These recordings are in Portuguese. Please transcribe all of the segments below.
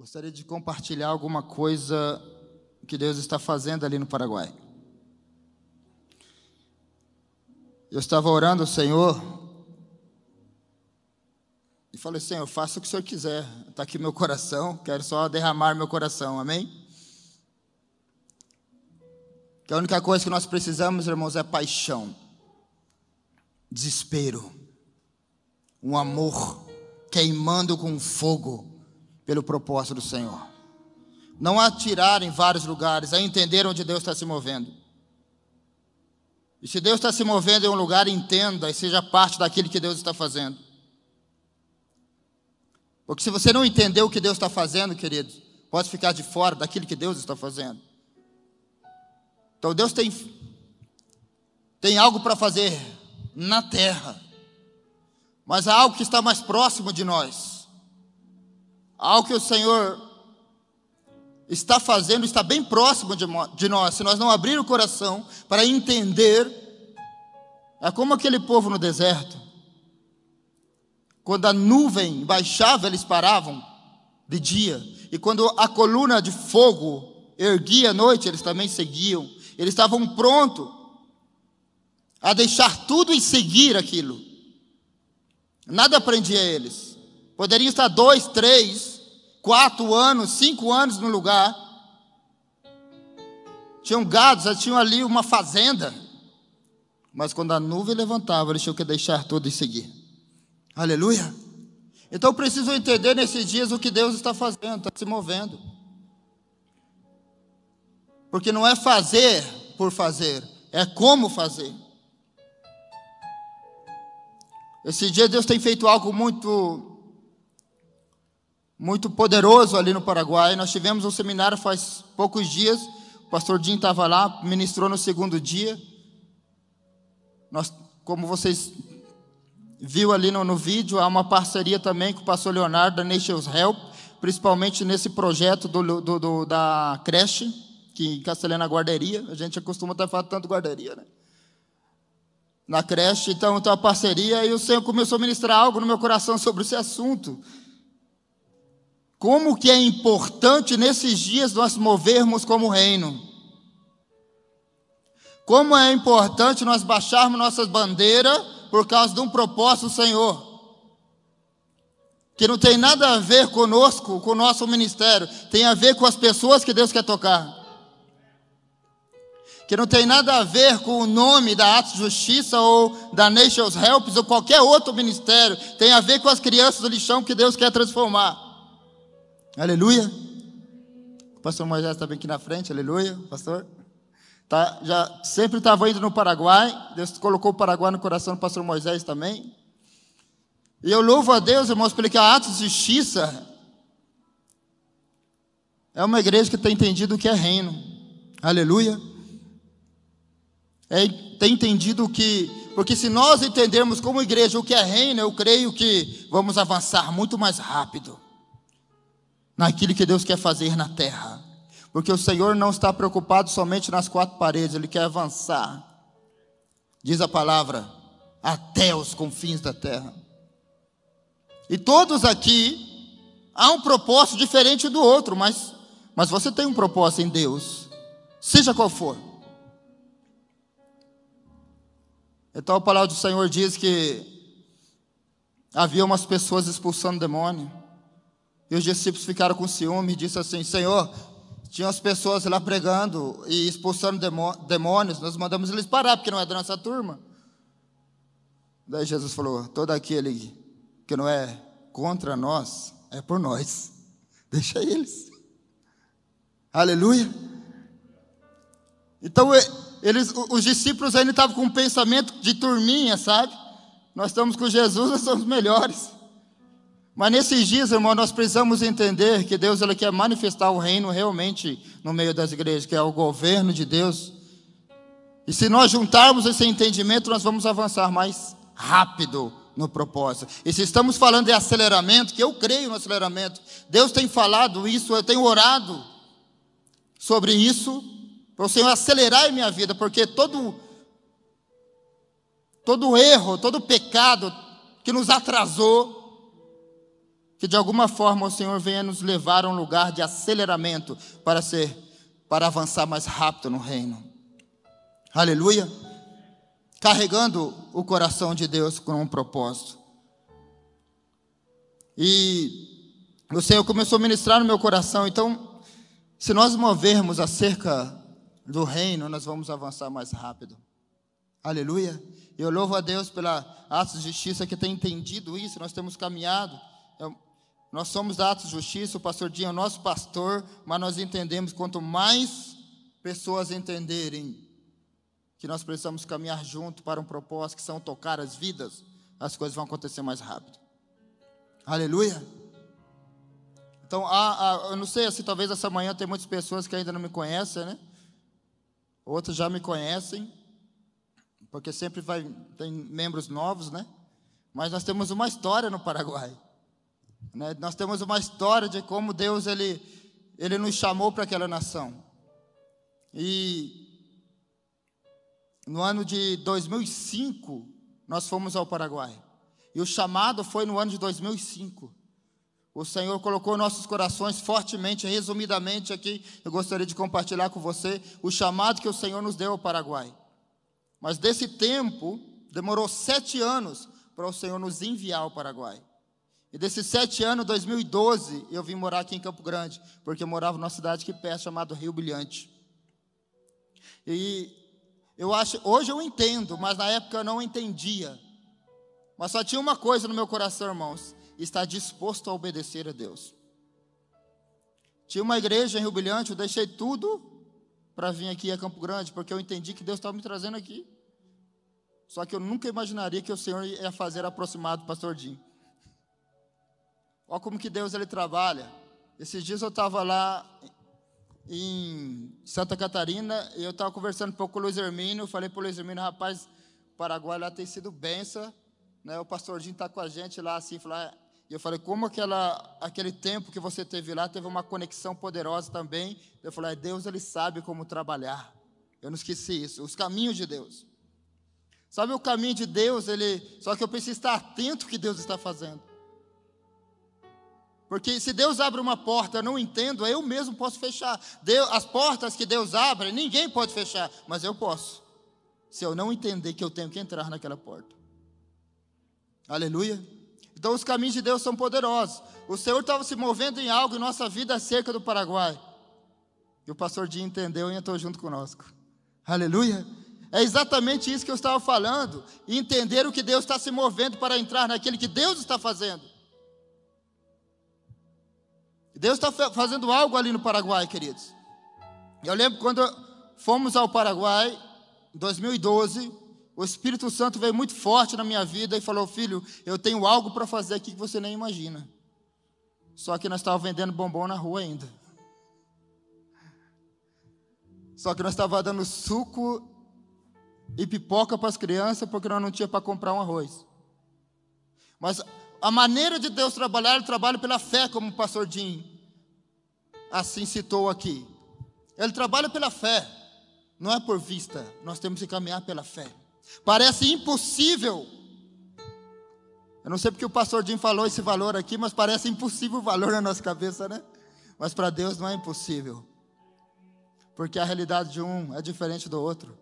Gostaria de compartilhar alguma coisa que Deus está fazendo ali no Paraguai. Eu estava orando ao Senhor e falei, Senhor, faça o que o Senhor quiser. Está aqui meu coração, quero só derramar meu coração, amém? Que a única coisa que nós precisamos, irmãos, é paixão, desespero, um amor queimando com fogo pelo propósito do Senhor. Não atirar em vários lugares, a entender onde Deus está se movendo. E se Deus está se movendo em um lugar, entenda e seja parte daquilo que Deus está fazendo. Porque se você não entender o que Deus está fazendo, queridos, pode ficar de fora daquilo que Deus está fazendo. Então Deus tem, tem algo para fazer na terra, mas há algo que está mais próximo de nós. Algo que o Senhor está fazendo, está bem próximo de, nós. Se nós não abrir o coração para entender, é como aquele povo no deserto. Quando a nuvem baixava, eles paravam de dia. E quando a coluna de fogo erguia à noite, eles também seguiam. Eles estavam prontos a deixar tudo e seguir aquilo. Nada prendia eles. Poderiam estar dois, três, quatro anos, cinco anos no lugar. Tinham gados, já tinham ali uma fazenda. Mas quando a nuvem levantava, eles tinham que deixar tudo e seguir. Aleluia. Então preciso entender nesses dias o que Deus está fazendo, está se movendo. Porque não é fazer por fazer, é como fazer. Esse dia Deus tem feito algo muito muito poderoso ali no Paraguai. Nós tivemos um seminário faz poucos dias. O pastor Dinho estava lá, ministrou no segundo dia. Nós, como vocês viu ali no, no vídeo, há uma parceria também com o pastor Leonardo da Nations Help, principalmente nesse projeto do, do, do da creche, que em Castelena Guarderia. A gente acostuma estar falando tanto guarderia, né? Na creche, então, então a parceria, e o Senhor começou a ministrar algo no meu coração sobre esse assunto. Como que é importante nesses dias nós movermos como reino. Como é importante nós baixarmos nossas bandeiras por causa de um propósito do Senhor. Que não tem nada a ver conosco, com o nosso ministério, tem a ver com as pessoas que Deus quer tocar. Que não tem nada a ver com o nome da Atos Justiça ou da Nations Helps ou qualquer outro ministério, tem a ver com as crianças do lixão que Deus quer transformar. Aleluia. O pastor Moisés está bem aqui na frente, aleluia, pastor. Tá, já sempre estava indo no Paraguai, Deus colocou o Paraguai no coração do pastor Moisés também. E eu louvo a Deus, irmãos, porque a Atos de Justiça é uma igreja que tem entendido o que é reino. Aleluia. É, tem entendido que. Porque se nós entendermos como igreja o que é reino, eu creio que vamos avançar muito mais rápido naquilo que Deus quer fazer na terra. Porque o Senhor não está preocupado somente nas quatro paredes, Ele quer avançar. Diz a palavra, até os confins da terra. E todos aqui, há um propósito diferente do outro, mas, mas você tem um propósito em Deus, seja qual for. Então a palavra do Senhor diz que havia umas pessoas expulsando demônio. E os discípulos ficaram com ciúme e disse assim: Senhor, tinha as pessoas lá pregando e expulsando demônios, nós mandamos eles parar, porque não é da nossa turma. Daí Jesus falou: todo aquele que não é contra nós, é por nós. Deixa eles. Aleluia. Então, eles, os discípulos ainda estavam com um pensamento de turminha, sabe? Nós estamos com Jesus, nós somos melhores. Mas nesses dias, irmão, nós precisamos entender que Deus ele quer manifestar o reino realmente no meio das igrejas, que é o governo de Deus. E se nós juntarmos esse entendimento, nós vamos avançar mais rápido no propósito. E se estamos falando de aceleramento, que eu creio no aceleramento, Deus tem falado isso, eu tenho orado sobre isso, para o Senhor acelerar em minha vida, porque todo todo erro, todo pecado que nos atrasou, que de alguma forma o Senhor venha nos levar a um lugar de aceleramento para ser para avançar mais rápido no reino. Aleluia carregando o coração de Deus com um propósito. E o Senhor começou a ministrar no meu coração, então, se nós movermos acerca do reino, nós vamos avançar mais rápido. Aleluia. Eu louvo a Deus pela Atos de Justiça que tem entendido isso, nós temos caminhado. Eu, nós somos Atos de Justiça, o pastor Dinho é o nosso pastor, mas nós entendemos quanto mais pessoas entenderem que nós precisamos caminhar junto para um propósito que são tocar as vidas, as coisas vão acontecer mais rápido. Aleluia. Então, eu não sei se talvez essa manhã tem muitas pessoas que ainda não me conhecem, né? Outras já me conhecem, porque sempre vai, tem membros novos, né? Mas nós temos uma história no Paraguai. Né? Nós temos uma história de como Deus ele, ele nos chamou para aquela nação. E no ano de 2005, nós fomos ao Paraguai. E o chamado foi no ano de 2005. O Senhor colocou nossos corações fortemente, resumidamente aqui, eu gostaria de compartilhar com você o chamado que o Senhor nos deu ao Paraguai. Mas desse tempo, demorou sete anos para o Senhor nos enviar ao Paraguai. E desses sete anos, 2012, eu vim morar aqui em Campo Grande, porque eu morava numa cidade que perto, chamada Rio Brilhante. E eu acho, hoje eu entendo, mas na época eu não entendia. Mas só tinha uma coisa no meu coração, irmãos: estar disposto a obedecer a Deus. Tinha uma igreja em Rio Brilhante, eu deixei tudo para vir aqui a Campo Grande, porque eu entendi que Deus estava me trazendo aqui. Só que eu nunca imaginaria que o Senhor ia fazer aproximado do pastor Jim. Olha como que Deus ele trabalha. Esses dias eu estava lá em Santa Catarina, e eu estava conversando um pouco com o Luiz Hermínio, falei para o Luiz Hermínio, rapaz, o Paraguai lá tem sido benção, né? o pastorzinho está com a gente lá, assim, falar, e eu falei, como aquela, aquele tempo que você teve lá, teve uma conexão poderosa também, eu falei, Deus, Ele sabe como trabalhar, eu não esqueci isso, os caminhos de Deus, sabe o caminho de Deus, ele, só que eu preciso estar atento ao que Deus está fazendo, porque se Deus abre uma porta, eu não entendo, eu mesmo posso fechar. As portas que Deus abre, ninguém pode fechar, mas eu posso. Se eu não entender que eu tenho que entrar naquela porta. Aleluia. Então os caminhos de Deus são poderosos. O Senhor estava se movendo em algo em nossa vida acerca do Paraguai. E o pastor Dinho entendeu e entrou junto conosco. Aleluia. É exatamente isso que eu estava falando. Entender o que Deus está se movendo para entrar naquele que Deus está fazendo. Deus está fazendo algo ali no Paraguai, queridos. Eu lembro quando fomos ao Paraguai, em 2012, o Espírito Santo veio muito forte na minha vida e falou: Filho, eu tenho algo para fazer aqui que você nem imagina. Só que nós estávamos vendendo bombom na rua ainda. Só que nós estávamos dando suco e pipoca para as crianças porque nós não tinha para comprar um arroz. Mas a maneira de Deus trabalhar, ele trabalha pela fé, como o pastor Jim assim citou aqui. Ele trabalha pela fé, não é por vista, nós temos que caminhar pela fé. Parece impossível. Eu não sei porque o pastor Jim falou esse valor aqui, mas parece impossível o valor na nossa cabeça, né? Mas para Deus não é impossível. Porque a realidade de um é diferente do outro.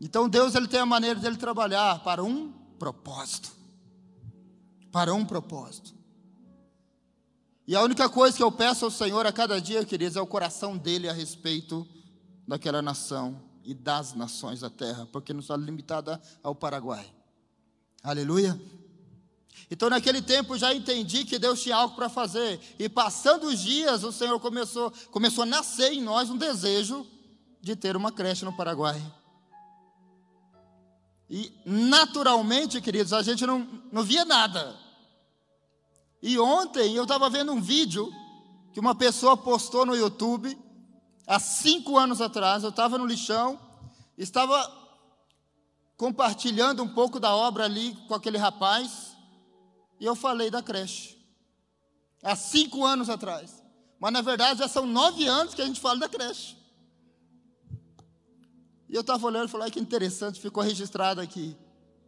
Então Deus ele tem a maneira dele trabalhar para um propósito. Para um propósito. E a única coisa que eu peço ao Senhor a cada dia, queridos, é o coração dele a respeito daquela nação e das nações da terra, porque não está limitada ao Paraguai. Aleluia. Então, naquele tempo, já entendi que Deus tinha algo para fazer. E passando os dias, o Senhor começou, começou a nascer em nós um desejo de ter uma creche no Paraguai. E naturalmente, queridos, a gente não, não via nada. E ontem eu estava vendo um vídeo que uma pessoa postou no YouTube, há cinco anos atrás. Eu estava no lixão, estava compartilhando um pouco da obra ali com aquele rapaz, e eu falei da creche. Há cinco anos atrás. Mas na verdade já são nove anos que a gente fala da creche. E eu estava olhando e falei, que interessante, ficou registrado aqui.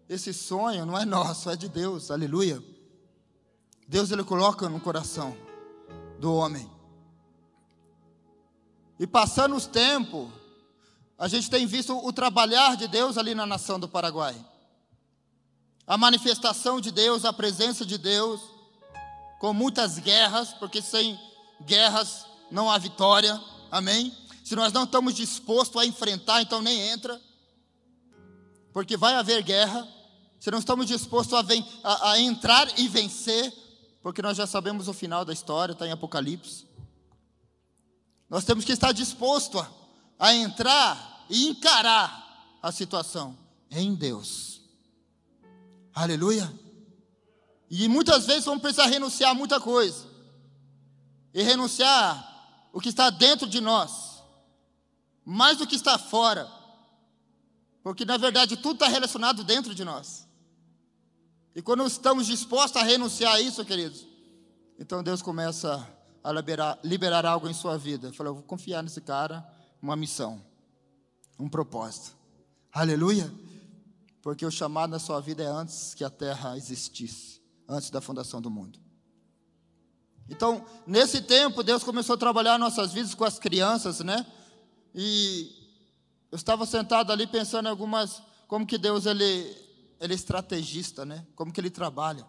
Esse sonho não é nosso, é de Deus, aleluia. Deus ele coloca no coração do homem. E passando os tempos, a gente tem visto o trabalhar de Deus ali na nação do Paraguai. A manifestação de Deus, a presença de Deus, com muitas guerras, porque sem guerras não há vitória, amém? Se nós não estamos dispostos a enfrentar, então nem entra, porque vai haver guerra. Se não estamos dispostos a, a, a entrar e vencer, porque nós já sabemos o final da história, está em Apocalipse. Nós temos que estar disposto a, a entrar e encarar a situação em Deus. Aleluia. E muitas vezes vamos precisar renunciar a muita coisa. E renunciar o que está dentro de nós, mais do que está fora. Porque na verdade tudo está relacionado dentro de nós. E quando estamos dispostos a renunciar a isso, queridos, então Deus começa a liberar, liberar algo em sua vida. Falou, eu vou confiar nesse cara, uma missão, um propósito. Aleluia! Porque o chamado na sua vida é antes que a terra existisse, antes da fundação do mundo. Então, nesse tempo, Deus começou a trabalhar nossas vidas com as crianças, né? E eu estava sentado ali pensando em algumas, como que Deus ele ele é estrategista, né? Como que ele trabalha.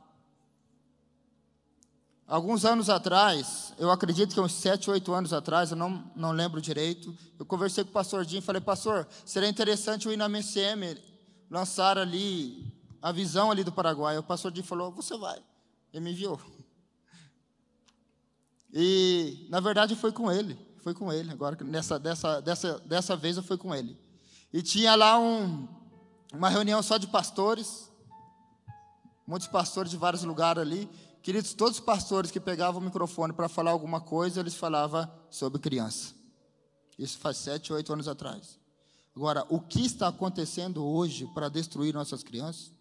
Alguns anos atrás, eu acredito que uns sete, oito anos atrás, eu não, não lembro direito, eu conversei com o pastor Jim e falei, pastor, seria interessante eu ir na MCM lançar ali a visão ali do Paraguai. O pastor Jim falou, você vai. Ele me enviou. E, na verdade, foi com ele. Foi com ele. Agora, nessa, dessa, dessa, dessa vez, eu fui com ele. E tinha lá um, uma reunião só de pastores, muitos pastores de vários lugares ali. Queridos, todos os pastores que pegavam o microfone para falar alguma coisa, eles falavam sobre criança. Isso faz sete, oito anos atrás. Agora, o que está acontecendo hoje para destruir nossas crianças?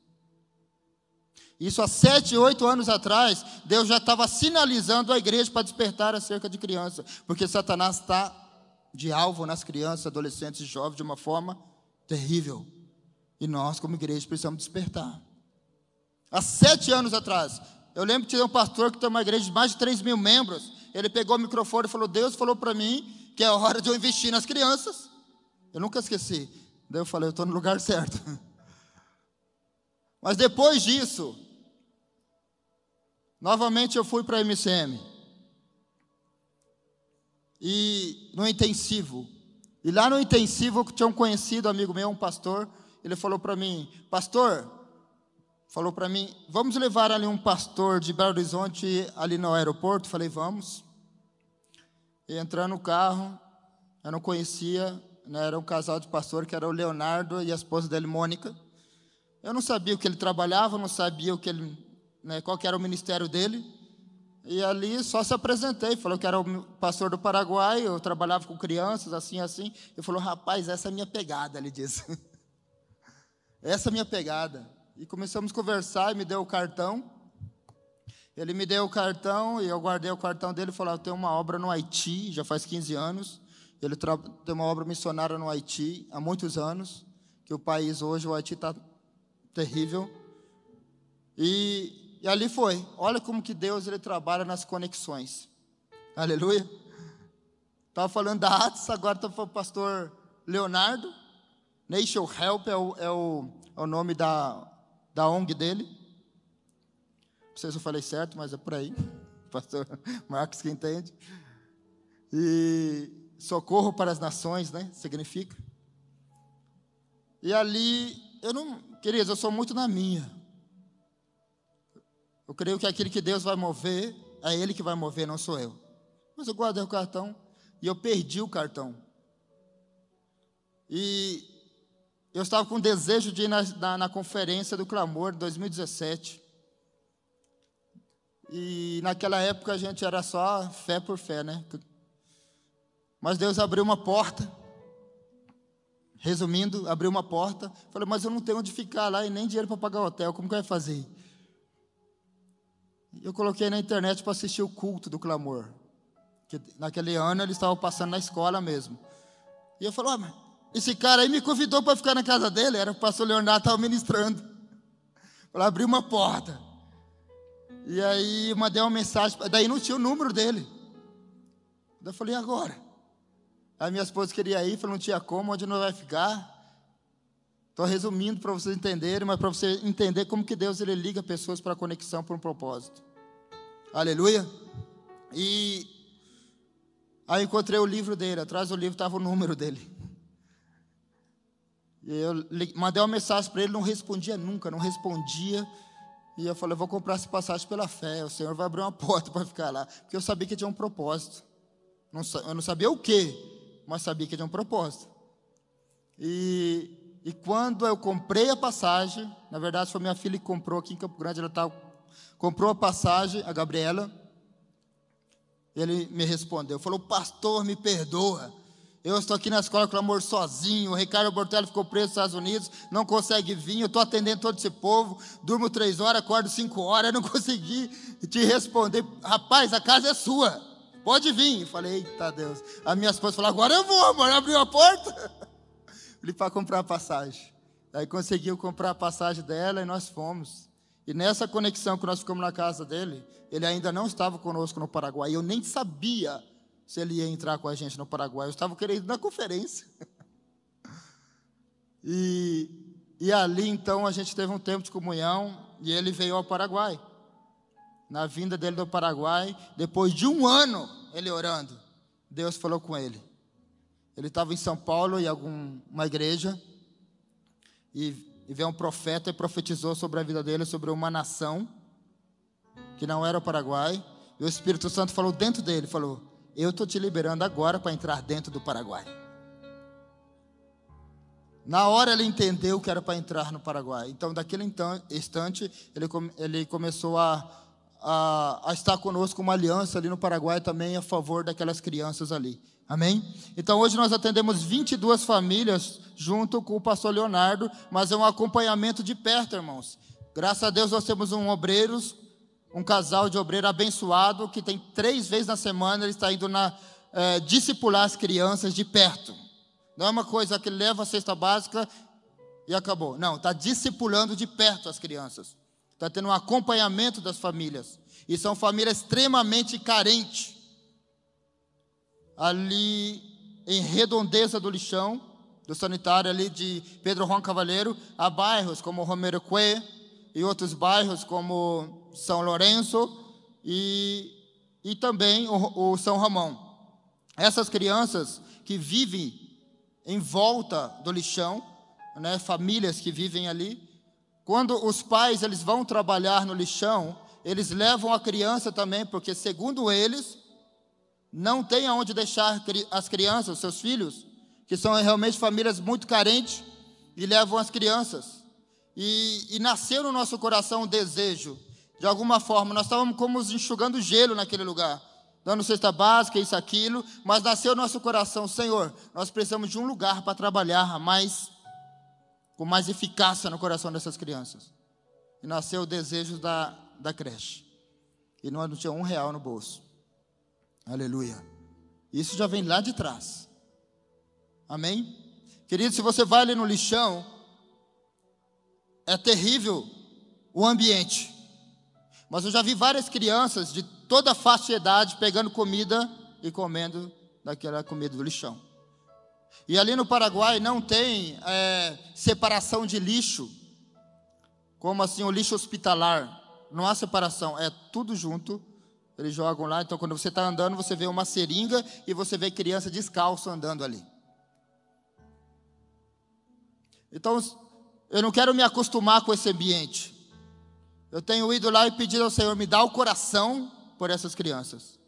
Isso há sete, oito anos atrás, Deus já estava sinalizando a igreja para despertar acerca de criança, porque Satanás está de alvo nas crianças, adolescentes e jovens de uma forma terrível. E nós, como igreja, precisamos despertar. Há sete anos atrás, eu lembro que tinha um pastor que tem uma igreja de mais de 3 mil membros. Ele pegou o microfone e falou: Deus falou para mim que é hora de eu investir nas crianças. Eu nunca esqueci. Daí eu falei: Eu estou no lugar certo. Mas depois disso, novamente eu fui para a MCM. E no intensivo. E lá no intensivo eu tinha um conhecido amigo meu, um pastor ele falou para mim, pastor, falou para mim, vamos levar ali um pastor de Belo Horizonte ali no aeroporto? Falei, vamos. E entrando no carro, eu não conhecia, né, era um casal de pastor que era o Leonardo e a esposa dele, Mônica. Eu não sabia o que ele trabalhava, não sabia o que ele, né, qual que era o ministério dele. E ali só se apresentei, falou que era o pastor do Paraguai, eu trabalhava com crianças, assim, assim. Ele falou, rapaz, essa é a minha pegada, ele disse. Essa é a minha pegada. E começamos a conversar e me deu o cartão. Ele me deu o cartão e eu guardei o cartão dele e falou: Eu tenho uma obra no Haiti, já faz 15 anos. Ele tem uma obra missionária no Haiti há muitos anos. Que o país hoje, o Haiti, está terrível. E, e ali foi. Olha como que Deus ele trabalha nas conexões. Aleluia. Estava falando da Atos, agora está falando o pastor Leonardo. Nation Help é o, é o, é o nome da, da ONG dele. Não sei se eu falei certo, mas é por aí. Pastor Marcos que entende. E socorro para as nações, né? Significa. E ali, eu não, queridos, eu sou muito na minha. Eu creio que aquele que Deus vai mover, é Ele que vai mover, não sou eu. Mas eu guardei o cartão e eu perdi o cartão. E eu estava com desejo de ir na, na, na conferência do clamor de 2017. E naquela época a gente era só fé por fé, né? Mas Deus abriu uma porta. Resumindo, abriu uma porta. Falei, mas eu não tenho onde ficar lá e nem dinheiro para pagar o hotel. Como que vai fazer? Eu coloquei na internet para assistir o culto do clamor. Que naquele ano eles estavam passando na escola mesmo. E eu falei, mas esse cara aí me convidou para ficar na casa dele. Era o pastor Leonardo estava ministrando. Falei, abri uma porta. E aí mandei uma mensagem. Daí não tinha o número dele. Daí eu falei, agora? Aí minha esposa queria ir, falou, não tinha como, onde não vai ficar. Estou resumindo para vocês entenderem, mas para você entender como que Deus ele liga pessoas para conexão por um propósito. Aleluia. E aí encontrei o livro dele, atrás do livro estava o número dele. E eu mandei uma mensagem para ele, não respondia nunca, não respondia. E eu falei, vou comprar essa passagem pela fé, o Senhor vai abrir uma porta para ficar lá. Porque eu sabia que tinha um propósito. eu não sabia o que, mas sabia que tinha um propósito. E e quando eu comprei a passagem, na verdade foi minha filha que comprou aqui em Campo Grande, ela tá, comprou a passagem, a Gabriela. Ele me respondeu, falou: Pastor, me perdoa. Eu estou aqui na escola com amor sozinho. O Ricardo Bortelli ficou preso nos Estados Unidos, não consegue vir. Eu estou atendendo todo esse povo. Durmo três horas, acordo cinco horas. Não consegui te responder. Rapaz, a casa é sua. Pode vir. Eu falei, eita Deus. A minha esposa falou: agora eu vou, amor. Abriu a porta. Ele para comprar a passagem. Aí conseguiu comprar a passagem dela e nós fomos. E nessa conexão que nós ficamos na casa dele, ele ainda não estava conosco no Paraguai. Eu nem sabia se ele ia entrar com a gente no Paraguai. Eu estava querendo ir na conferência. E, e ali então a gente teve um tempo de comunhão e ele veio ao Paraguai. Na vinda dele do Paraguai, depois de um ano ele orando, Deus falou com ele. Ele estava em São Paulo, em alguma igreja, e, e veio um profeta e profetizou sobre a vida dele, sobre uma nação, que não era o Paraguai. E o Espírito Santo falou dentro dele, falou, eu estou te liberando agora para entrar dentro do Paraguai. Na hora ele entendeu que era para entrar no Paraguai. Então, daquele instante, ele, ele começou a, a, a estar conosco uma aliança ali no Paraguai também a favor daquelas crianças ali. Amém? Então hoje nós atendemos 22 famílias junto com o pastor Leonardo, mas é um acompanhamento de perto, irmãos. Graças a Deus nós temos um obreiros, um casal de obreiro abençoado que tem três vezes na semana ele está indo na é, discipular as crianças de perto. Não é uma coisa que leva a cesta básica e acabou. Não, está discipulando de perto as crianças. Está tendo um acompanhamento das famílias. E são famílias extremamente carentes ali em redondeza do lixão, do sanitário ali de Pedro Juan Cavaleiro, há bairros como Romero Cue e outros bairros como São Lourenço e, e também o, o São Ramão. Essas crianças que vivem em volta do lixão, né, famílias que vivem ali, quando os pais eles vão trabalhar no lixão, eles levam a criança também, porque segundo eles, não tem aonde deixar as crianças, seus filhos, que são realmente famílias muito carentes, e levam as crianças. E, e nasceu no nosso coração um desejo, de alguma forma, nós estávamos como enxugando gelo naquele lugar, dando cesta básica, isso, aquilo, mas nasceu no nosso coração, Senhor, nós precisamos de um lugar para trabalhar mais, com mais eficácia no coração dessas crianças. E nasceu o desejo da, da creche. E não tinha um real no bolso. Aleluia. Isso já vem lá de trás. Amém? Querido, se você vai ali no lixão, é terrível o ambiente. Mas eu já vi várias crianças de toda a faixa de idade pegando comida e comendo daquela comida do lixão. E ali no Paraguai não tem é, separação de lixo, como assim o lixo hospitalar. Não há separação, é tudo junto eles jogam lá, então quando você está andando, você vê uma seringa e você vê criança descalço andando ali. Então, eu não quero me acostumar com esse ambiente. Eu tenho ido lá e pedido ao Senhor, me dá o coração por essas crianças.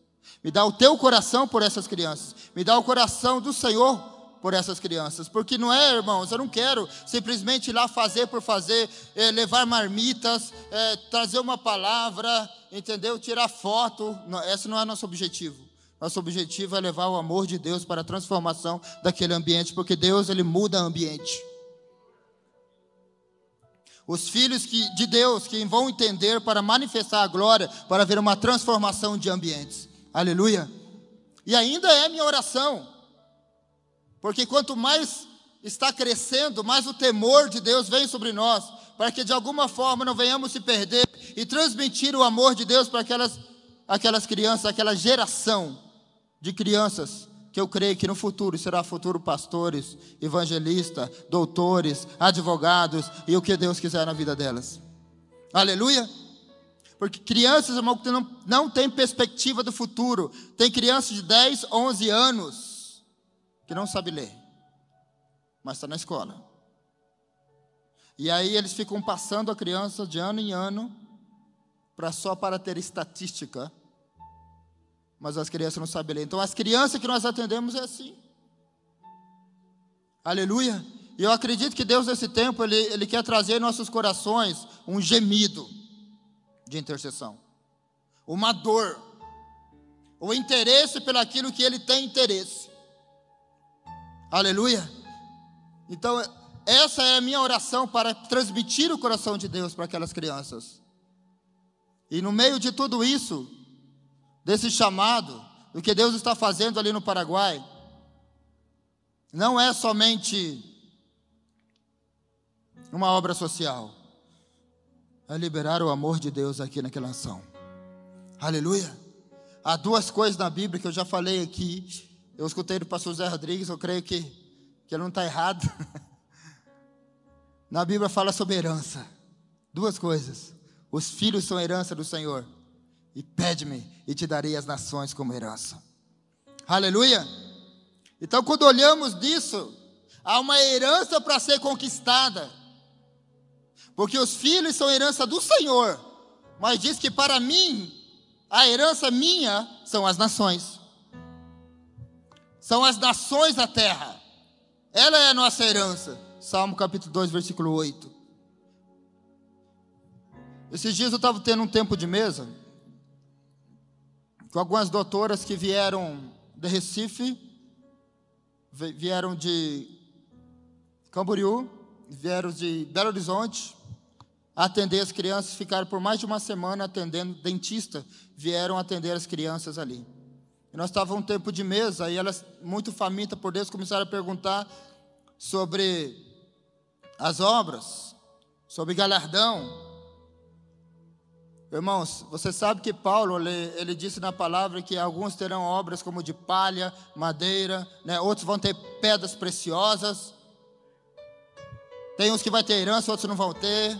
Me dá o teu coração por essas crianças. Me dá o coração do Senhor por essas crianças. Porque não é, irmãos, eu não quero simplesmente ir lá fazer por fazer, é, levar marmitas, é, trazer uma palavra, entendeu? Tirar foto. Não, esse não é nosso objetivo. Nosso objetivo é levar o amor de Deus para a transformação daquele ambiente, porque Deus ele muda ambiente. Os filhos que, de Deus que vão entender para manifestar a glória, para ver uma transformação de ambientes. Aleluia. E ainda é minha oração, porque quanto mais está crescendo, mais o temor de Deus vem sobre nós, para que de alguma forma não venhamos se perder e transmitir o amor de Deus para aquelas, aquelas crianças, aquela geração de crianças que eu creio que no futuro será futuro pastores, evangelistas, doutores, advogados e o que Deus quiser na vida delas. Aleluia! Porque crianças, irmão, não, não tem perspectiva do futuro. Tem crianças de 10, 11 anos que não sabe ler, mas está na escola. E aí eles ficam passando a criança de ano em ano para só para ter estatística mas as crianças não sabem ler. Então, as crianças que nós atendemos é assim. Aleluia. E eu acredito que Deus, nesse tempo, Ele, Ele quer trazer em nossos corações um gemido de intercessão, uma dor, o interesse pelaquilo que Ele tem interesse. Aleluia. Então, essa é a minha oração para transmitir o coração de Deus para aquelas crianças. E no meio de tudo isso, desse chamado, do que Deus está fazendo ali no Paraguai, não é somente uma obra social, é liberar o amor de Deus aqui naquela nação. Aleluia. Há duas coisas na Bíblia que eu já falei aqui. Eu escutei do pastor Zé Rodrigues, eu creio que, que ele não está errado. Na Bíblia fala sobre herança. Duas coisas. Os filhos são herança do Senhor e pede-me e te darei as nações como herança. Aleluia! Então, quando olhamos disso, há uma herança para ser conquistada, porque os filhos são herança do Senhor, mas diz que para mim, a herança minha são as nações, são as nações da terra, ela é a nossa herança. Salmo capítulo 2, versículo 8. Esses dias eu estava tendo um tempo de mesa com algumas doutoras que vieram de Recife, vieram de Camboriú, vieram de Belo Horizonte, atender as crianças, ficaram por mais de uma semana atendendo dentista, vieram atender as crianças ali. Nós estávamos um tempo de mesa e elas, muito famintas por Deus, começaram a perguntar sobre as obras, sobre galardão, Irmãos, você sabe que Paulo, ele, ele, disse na palavra que alguns terão obras como de palha, madeira, né? outros vão ter pedras preciosas. Tem uns que vai ter herança, outros não vão ter.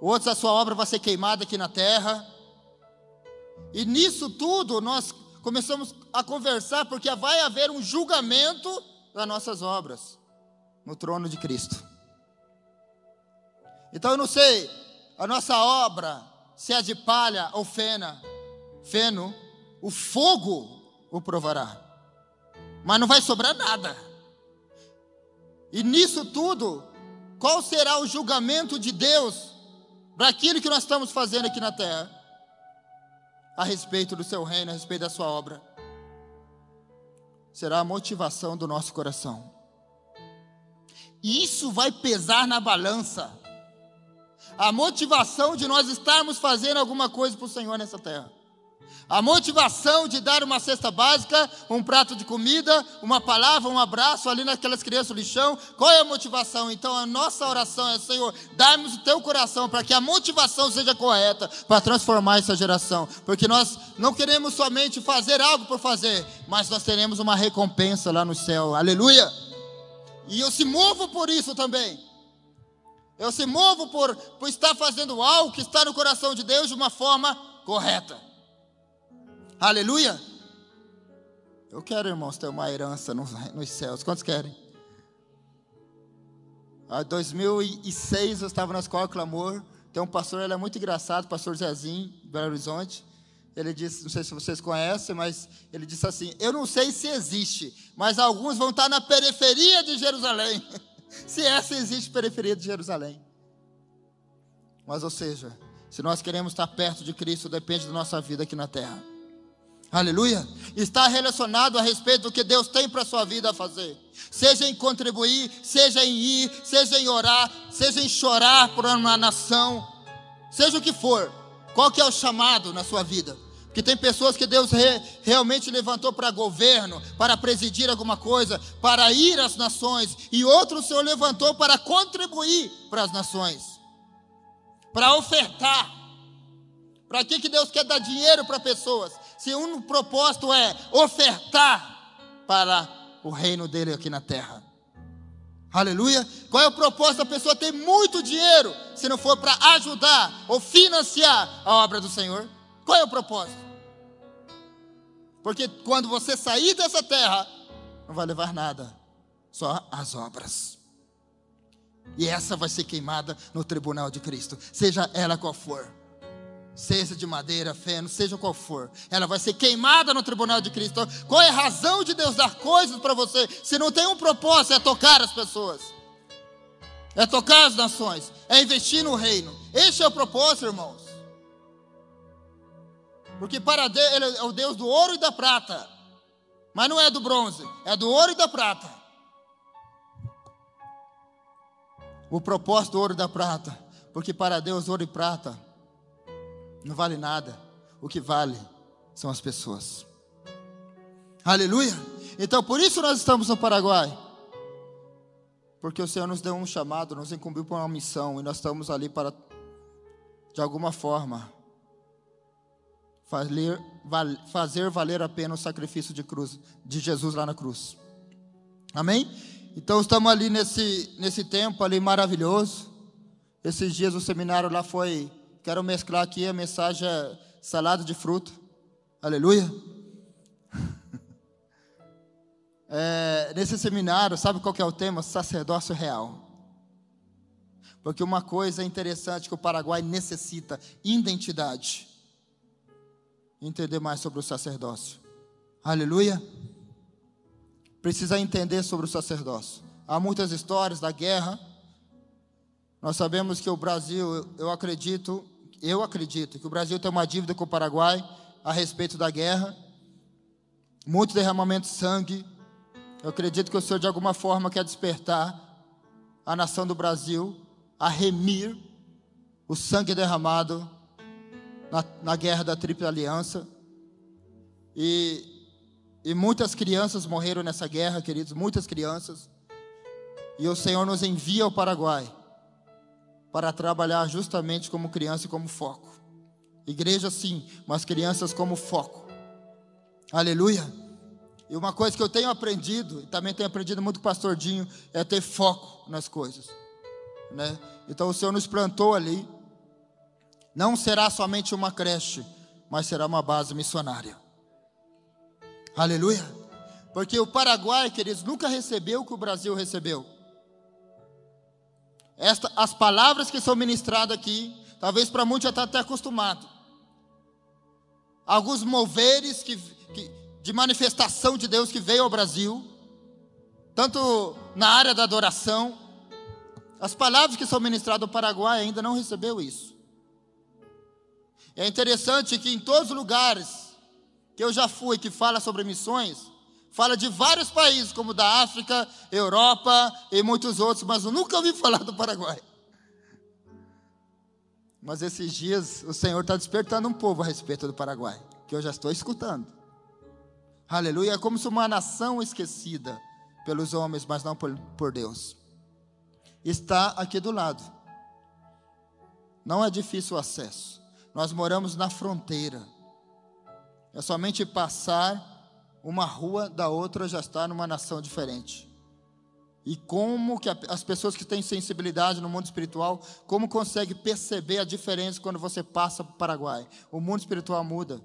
Outros a sua obra vai ser queimada aqui na terra. E nisso tudo nós começamos a conversar, porque vai haver um julgamento das nossas obras no trono de Cristo. Então eu não sei, a nossa obra se é de palha ou fena, feno, o fogo o provará. Mas não vai sobrar nada. E nisso tudo, qual será o julgamento de Deus para aquilo que nós estamos fazendo aqui na terra? A respeito do seu reino, a respeito da sua obra. Será a motivação do nosso coração. E isso vai pesar na balança a motivação de nós estarmos fazendo alguma coisa para o Senhor nessa terra. A motivação de dar uma cesta básica, um prato de comida, uma palavra, um abraço ali naquelas crianças no lixão. Qual é a motivação? Então a nossa oração é, Senhor, dá-nos o teu coração para que a motivação seja correta para transformar essa geração. Porque nós não queremos somente fazer algo por fazer, mas nós teremos uma recompensa lá no céu. Aleluia! E eu se movo por isso também. Eu se movo por, por estar fazendo algo que está no coração de Deus de uma forma correta. Aleluia. Eu quero, irmãos, ter uma herança nos, nos céus. Quantos querem? Em 2006 eu estava na escola Clamor. Tem um pastor, ele é muito engraçado, pastor Zezinho, Belo Horizonte. Ele disse, não sei se vocês conhecem, mas ele disse assim: Eu não sei se existe, mas alguns vão estar na periferia de Jerusalém. se essa existe periferia de Jerusalém. Mas, ou seja, Se nós queremos estar perto de Cristo, depende da nossa vida aqui na terra. Aleluia. Está relacionado a respeito do que Deus tem para a sua vida a fazer. Seja em contribuir, seja em ir, seja em orar, seja em chorar por uma nação, seja o que for. Qual que é o chamado na sua vida? Porque tem pessoas que Deus re, realmente levantou para governo, para presidir alguma coisa, para ir às nações, e outro o Senhor levantou para contribuir para as nações, para ofertar. Para que, que Deus quer dar dinheiro para pessoas? Se um propósito é ofertar para o reino dele aqui na terra. Aleluia. Qual é o propósito da pessoa ter muito dinheiro, se não for para ajudar ou financiar a obra do Senhor? Qual é o propósito? Porque quando você sair dessa terra, não vai levar nada, só as obras. E essa vai ser queimada no tribunal de Cristo, seja ela qual for seja de madeira, feno, seja qual for, ela vai ser queimada no tribunal de Cristo. Qual é a razão de Deus dar coisas para você se não tem um propósito? É tocar as pessoas, é tocar as nações, é investir no reino. Este é o propósito, irmãos. Porque para Deus, Ele é o Deus do ouro e da prata, mas não é do bronze, é do ouro e da prata. O propósito do ouro e da prata, porque para Deus ouro e prata não vale nada. O que vale são as pessoas. Aleluia! Então por isso nós estamos no Paraguai. Porque o Senhor nos deu um chamado, nos incumbiu para uma missão e nós estamos ali para, de alguma forma, fazer, fazer valer a pena o sacrifício de cruz de Jesus lá na cruz. Amém? Então estamos ali nesse, nesse tempo ali maravilhoso. Esses dias o seminário lá foi Quero mesclar aqui a mensagem salada de fruto. Aleluia. É, nesse seminário, sabe qual que é o tema? Sacerdócio real. Porque uma coisa interessante que o Paraguai necessita, identidade. Entender mais sobre o sacerdócio. Aleluia. Precisa entender sobre o sacerdócio. Há muitas histórias da guerra. Nós sabemos que o Brasil, eu acredito, eu acredito que o Brasil tem uma dívida com o Paraguai a respeito da guerra, muito derramamento de sangue. Eu acredito que o Senhor de alguma forma quer despertar a nação do Brasil a remir o sangue derramado na, na guerra da Tríplice Aliança. E, e muitas crianças morreram nessa guerra, queridos, muitas crianças. E o Senhor nos envia ao Paraguai para trabalhar justamente como criança e como foco. Igreja sim, mas crianças como foco. Aleluia. E uma coisa que eu tenho aprendido, e também tenho aprendido muito com o pastor Dinho, é ter foco nas coisas. Né? Então o Senhor nos plantou ali. Não será somente uma creche, mas será uma base missionária. Aleluia. Porque o Paraguai, queridos, nunca recebeu o que o Brasil recebeu. Esta, as palavras que são ministradas aqui, talvez para muitos já está até acostumado. Alguns moveres que, que, de manifestação de Deus que veio ao Brasil, tanto na área da adoração, as palavras que são ministradas ao Paraguai ainda não recebeu isso. É interessante que em todos os lugares que eu já fui que fala sobre missões, Fala de vários países, como da África, Europa e muitos outros, mas eu nunca ouvi falar do Paraguai. Mas esses dias o Senhor está despertando um povo a respeito do Paraguai, que eu já estou escutando. Aleluia. É como se uma nação esquecida pelos homens, mas não por, por Deus. Está aqui do lado. Não é difícil o acesso. Nós moramos na fronteira. É somente passar uma rua da outra já está numa nação diferente. E como que as pessoas que têm sensibilidade no mundo espiritual, como consegue perceber a diferença quando você passa para o Paraguai? O mundo espiritual muda.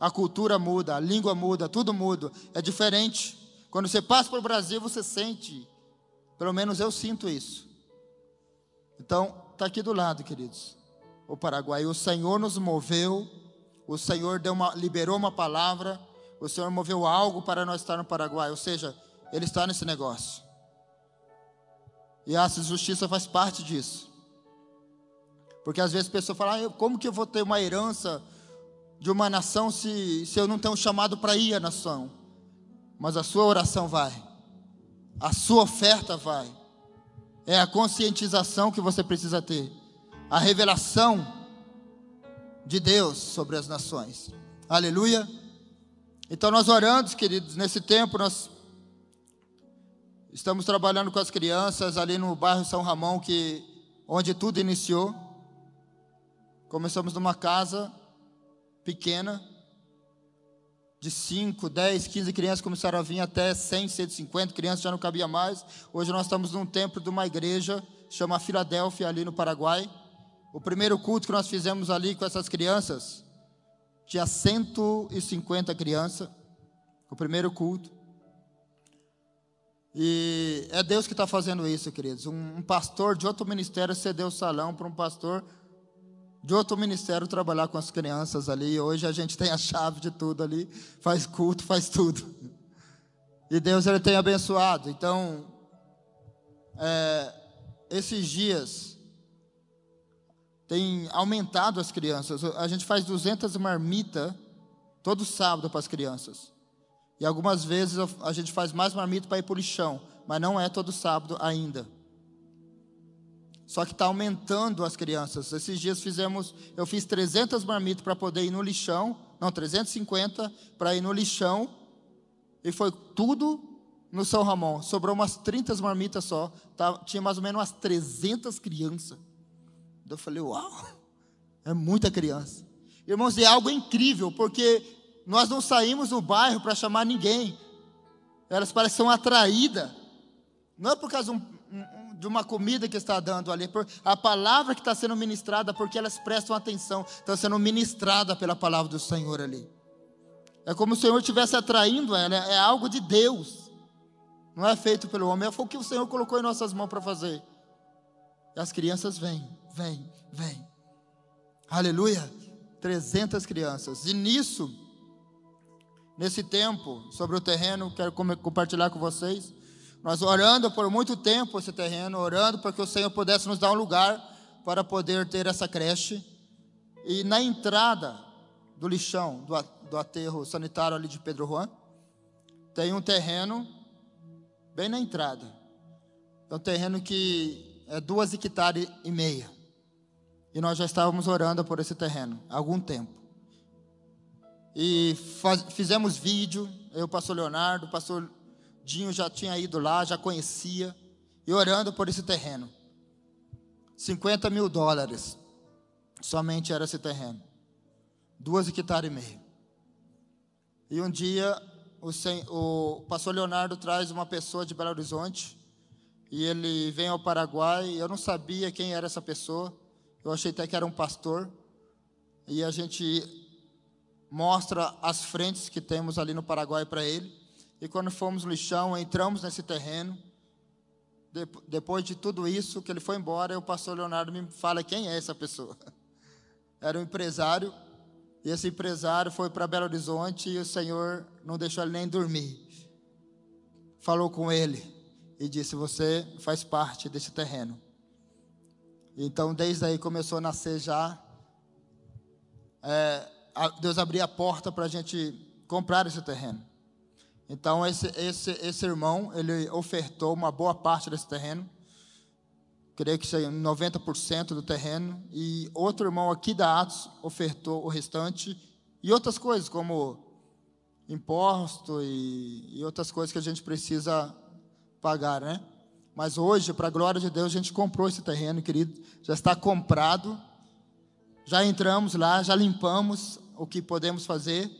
A cultura muda, a língua muda, tudo muda. É diferente. Quando você passa para o Brasil, você sente. Pelo menos eu sinto isso. Então, está aqui do lado, queridos. O Paraguai. O Senhor nos moveu. O Senhor deu uma, liberou uma palavra o Senhor moveu algo para nós estar no Paraguai, ou seja, Ele está nesse negócio. E a justiça faz parte disso. Porque às vezes a pessoa fala: ah, como que eu vou ter uma herança de uma nação se, se eu não tenho um chamado para ir à nação? Mas a sua oração vai, a sua oferta vai, é a conscientização que você precisa ter, a revelação de Deus sobre as nações. Aleluia. Então nós oramos, queridos, nesse tempo nós estamos trabalhando com as crianças ali no bairro São Ramon, que onde tudo iniciou. Começamos numa casa pequena, de 5, 10, 15 crianças começaram a vir até 100, 150 crianças, já não cabia mais. Hoje nós estamos num templo de uma igreja, chama Filadélfia, ali no Paraguai. O primeiro culto que nós fizemos ali com essas crianças, tinha 150 crianças, o primeiro culto. E é Deus que está fazendo isso, queridos. Um, um, pastor de outro ministério cedeu o salão para um pastor de outro ministério trabalhar com as crianças ali. Hoje a gente tem a chave de tudo ali, faz culto, faz tudo. E Deus ele tem abençoado. Então, é, esses dias tem aumentado as crianças. A gente faz 200 marmitas todo sábado para as crianças. E algumas vezes a gente faz mais marmita para ir para o lixão, mas não é todo sábado ainda. Só que está aumentando as crianças. Esses dias fizemos, eu fiz 300 marmitas para poder ir no lixão, não, 350 para ir no lixão, e foi tudo no São Ramon. Sobrou umas 30 marmitas só, tá, tinha mais ou menos umas 300 crianças. Eu falei, uau, é muita criança. Irmãos, é algo incrível, porque nós não saímos no bairro para chamar ninguém. Elas parecem são atraídas. Não é por causa de, um, de uma comida que está dando ali, por a palavra que está sendo ministrada, porque elas prestam atenção, está sendo ministrada pela palavra do Senhor ali. É como se o Senhor estivesse atraindo ela, é algo de Deus. Não é feito pelo homem, é o que o Senhor colocou em nossas mãos para fazer. E as crianças vêm, vêm, vêm. Aleluia. 300 crianças. E nisso, nesse tempo, sobre o terreno, quero compartilhar com vocês. Nós orando por muito tempo esse terreno, orando para que o Senhor pudesse nos dar um lugar para poder ter essa creche. E na entrada do lixão, do aterro sanitário ali de Pedro Juan, tem um terreno bem na entrada. É um terreno que é duas hectares e meia. E nós já estávamos orando por esse terreno há algum tempo. E faz, fizemos vídeo, eu, pastor Leonardo, pastor Dinho já tinha ido lá, já conhecia, e orando por esse terreno. 50 mil dólares, somente era esse terreno. Duas hectares e meio. E um dia, o, o pastor Leonardo traz uma pessoa de Belo Horizonte, e ele vem ao Paraguai, eu não sabia quem era essa pessoa, eu achei até que era um pastor, e a gente mostra as frentes que temos ali no Paraguai para ele. E quando fomos no lixão, entramos nesse terreno. De, depois de tudo isso, que ele foi embora, o pastor Leonardo me fala quem é essa pessoa. Era um empresário, e esse empresário foi para Belo Horizonte e o Senhor não deixou ele nem dormir. Falou com ele e disse: Você faz parte desse terreno. Então, desde aí começou a nascer já é, Deus abria a porta para a gente comprar esse terreno. Então, esse, esse, esse irmão, ele ofertou uma boa parte desse terreno, creio que seja 90% do terreno, e outro irmão aqui da Atos ofertou o restante, e outras coisas, como imposto e, e outras coisas que a gente precisa pagar, né? Mas hoje, para a glória de Deus, a gente comprou esse terreno, querido, já está comprado, já entramos lá, já limpamos, o que podemos fazer,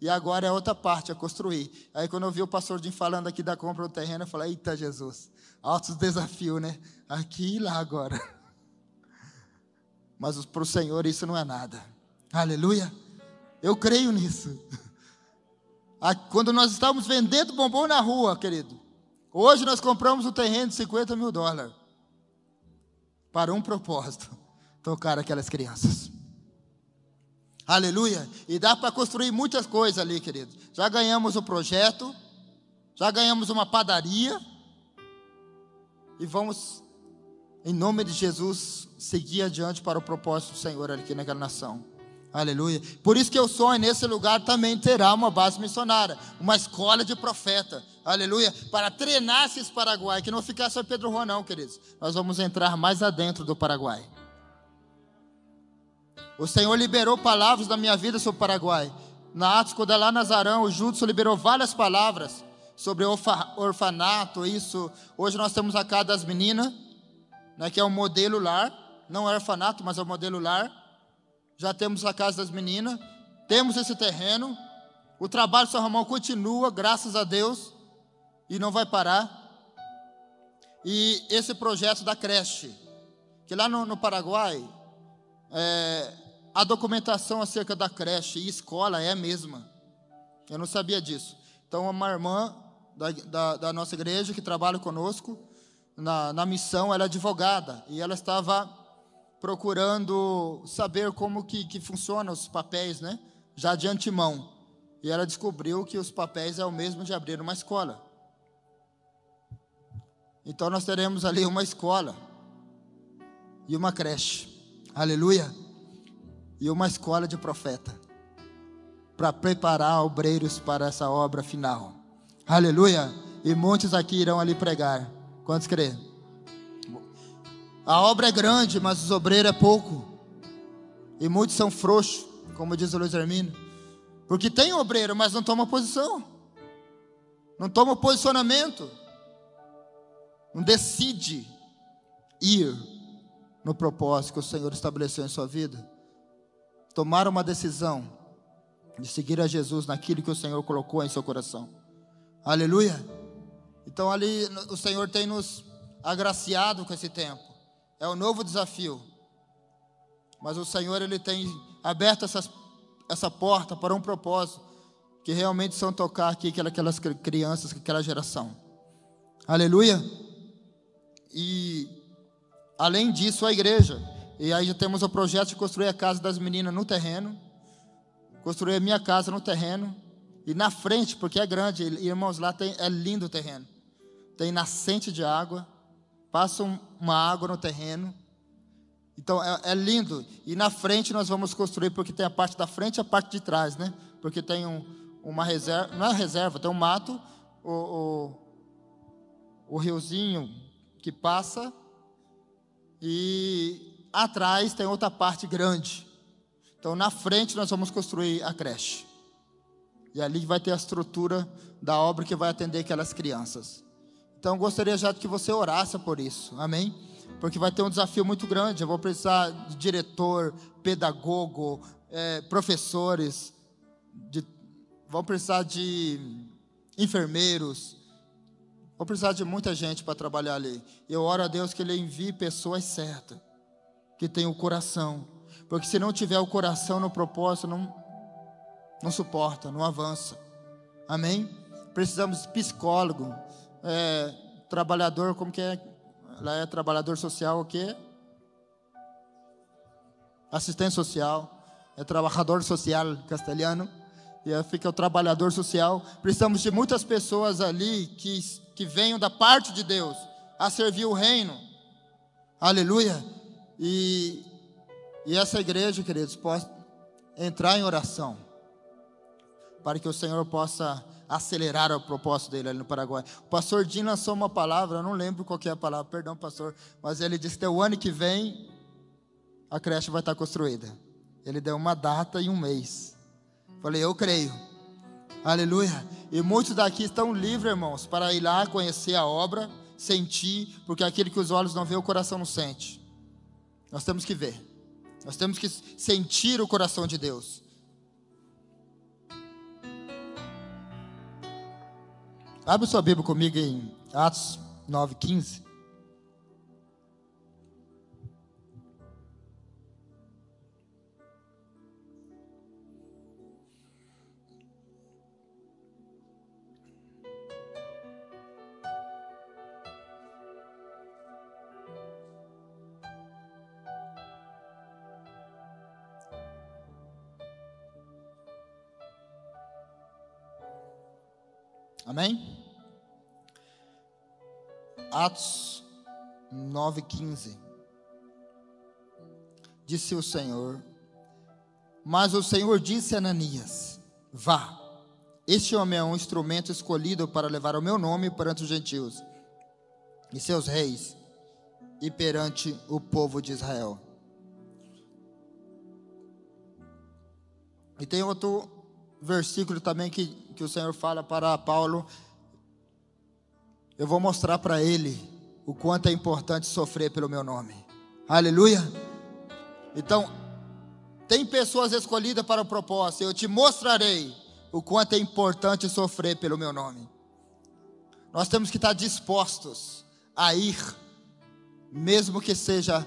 e agora é outra parte, é construir. Aí quando eu vi o pastor Jim falando aqui da compra do terreno, eu falei, eita Jesus, altos desafios, né? Aqui e lá agora. Mas para o Senhor isso não é nada. Aleluia. Eu creio nisso. Quando nós estávamos vendendo bombom na rua, querido, hoje nós compramos um terreno de 50 mil dólares para um propósito: tocar aquelas crianças. Aleluia. E dá para construir muitas coisas ali, querido. Já ganhamos o projeto, já ganhamos uma padaria. E vamos em nome de Jesus, seguir adiante para o propósito do Senhor aqui naquela nação. Aleluia. Por isso que eu sonho nesse lugar também terá uma base missionária, uma escola de profeta. Aleluia. Para treinar esses Paraguai, que não ficar só Pedro Juan, não, queridos. Nós vamos entrar mais adentro do Paraguai. O Senhor liberou palavras da minha vida sobre o Paraguai. Na Atos, quando é lá Nazarão, o Judson liberou várias palavras sobre orfanato, isso. Hoje nós temos a casa das meninas, né, que é um modelo lar, não é orfanato, mas é um modelo lar. Já temos a casa das meninas, temos esse terreno. O trabalho de São continua, graças a Deus, e não vai parar. E esse projeto da creche, que lá no, no Paraguai, é, a documentação acerca da creche e escola é a mesma. Eu não sabia disso. Então, uma irmã da, da, da nossa igreja que trabalha conosco na, na missão, ela é advogada e ela estava procurando saber como que, que funciona os papéis, né? Já de antemão. E ela descobriu que os papéis é o mesmo de abrir uma escola. Então nós teremos ali uma escola e uma creche. Aleluia e uma escola de profeta para preparar obreiros para essa obra final. Aleluia! E muitos aqui irão ali pregar. Quantos crê? A obra é grande, mas os obreiros é pouco. E muitos são frouxos, como diz o Luiz Hermino. Porque tem obreiro, mas não toma posição. Não toma posicionamento. Não decide ir no propósito que o Senhor estabeleceu em sua vida tomar uma decisão de seguir a Jesus naquilo que o Senhor colocou em seu coração. Aleluia. Então ali o Senhor tem nos agraciado com esse tempo. É um novo desafio. Mas o Senhor ele tem aberto essas, essa porta para um propósito que realmente são tocar aqui aquelas crianças, aquela geração. Aleluia. E além disso a igreja e aí já temos o projeto de construir a casa das meninas no terreno. Construir a minha casa no terreno. E na frente, porque é grande, irmãos, lá tem, é lindo o terreno. Tem nascente de água. Passa uma água no terreno. Então é, é, lindo. E na frente nós vamos construir, porque tem a parte da frente e a parte de trás, né? Porque tem um, uma reserva, não é reserva, tem um mato, o, o, o riozinho que passa e atrás tem outra parte grande. Então, na frente, nós vamos construir a creche. E ali vai ter a estrutura da obra que vai atender aquelas crianças. Então, gostaria já de que você orasse por isso. Amém? Porque vai ter um desafio muito grande. Eu vou precisar de diretor, pedagogo, é, professores, de, vão precisar de enfermeiros, vou precisar de muita gente para trabalhar ali. Eu oro a Deus que Ele envie pessoas certas que tem o coração. Porque se não tiver o coração no propósito, não, não suporta, não avança. Amém? Precisamos de psicólogo, é, trabalhador, como que é? Ela é trabalhador social, o quê? Assistente social, é trabalhador social castelhano, e aí fica o trabalhador social. Precisamos de muitas pessoas ali que, que venham da parte de Deus a servir o reino. Aleluia e, e essa igreja, queridos, possa entrar em oração, para que o Senhor possa acelerar o propósito dele ali no Paraguai. O pastor Dinho lançou uma palavra, eu não lembro qual é a palavra, perdão, pastor, mas ele disse que o ano que vem a creche vai estar construída. Ele deu uma data e um mês. Falei, eu creio. Aleluia. E muitos daqui estão livres, irmãos, para ir lá conhecer a obra, sentir, porque aquele que os olhos não vê, o coração não sente. Nós temos que ver. Nós temos que sentir o coração de Deus. Abre sua Bíblia comigo em Atos 9,15. Amém? Atos 9,15. Disse o Senhor, mas o Senhor disse a Ananias: Vá, este homem é um instrumento escolhido para levar o meu nome perante os gentios e seus reis e perante o povo de Israel. E tem outro versículo também que, que o Senhor fala para Paulo. Eu vou mostrar para ele o quanto é importante sofrer pelo meu nome. Aleluia. Então, tem pessoas escolhidas para o propósito. Eu te mostrarei o quanto é importante sofrer pelo meu nome. Nós temos que estar dispostos a ir, mesmo que seja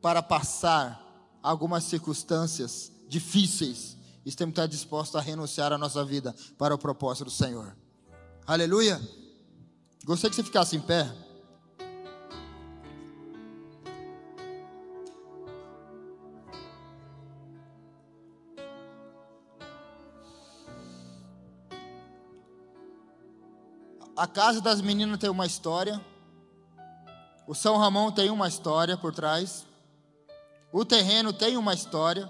para passar algumas circunstâncias difíceis temos que estar dispostos a renunciar a nossa vida para o propósito do Senhor. Aleluia. Gostaria que você ficasse em pé. A casa das meninas tem uma história. O São Ramon tem uma história por trás. O terreno tem uma história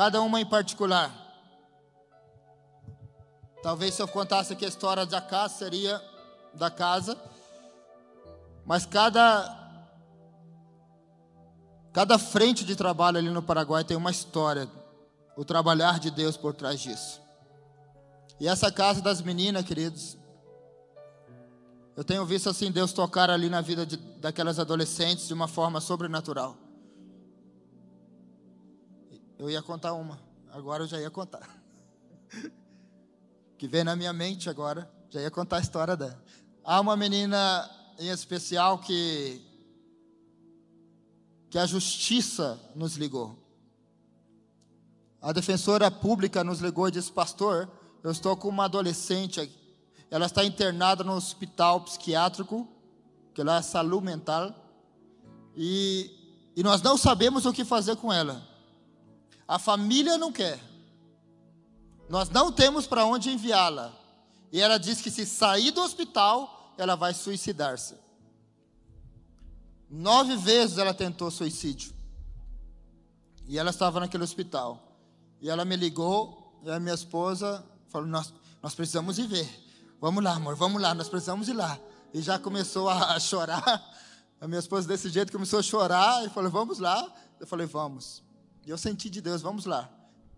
cada uma em particular. Talvez se eu contasse aqui a história da casa, seria da casa, mas cada cada frente de trabalho ali no Paraguai tem uma história, o trabalhar de Deus por trás disso. E essa casa das meninas, queridos, eu tenho visto assim Deus tocar ali na vida de, daquelas adolescentes de uma forma sobrenatural. Eu ia contar uma, agora eu já ia contar. que vem na minha mente agora, já ia contar a história dela. Há uma menina em especial que que a justiça nos ligou. A defensora pública nos ligou e disse: Pastor, eu estou com uma adolescente, ela está internada no hospital psiquiátrico, que lá é saúde mental, e, e nós não sabemos o que fazer com ela. A família não quer. Nós não temos para onde enviá-la. E ela diz que se sair do hospital, ela vai suicidar-se. Nove vezes ela tentou suicídio. E ela estava naquele hospital. E ela me ligou, e a minha esposa falou: Nós, nós precisamos ir ver. Vamos lá, amor, vamos lá, nós precisamos ir lá. E já começou a, a chorar. A minha esposa, desse jeito, começou a chorar e falou: Vamos lá. Eu falei: Vamos. E eu senti de Deus, vamos lá.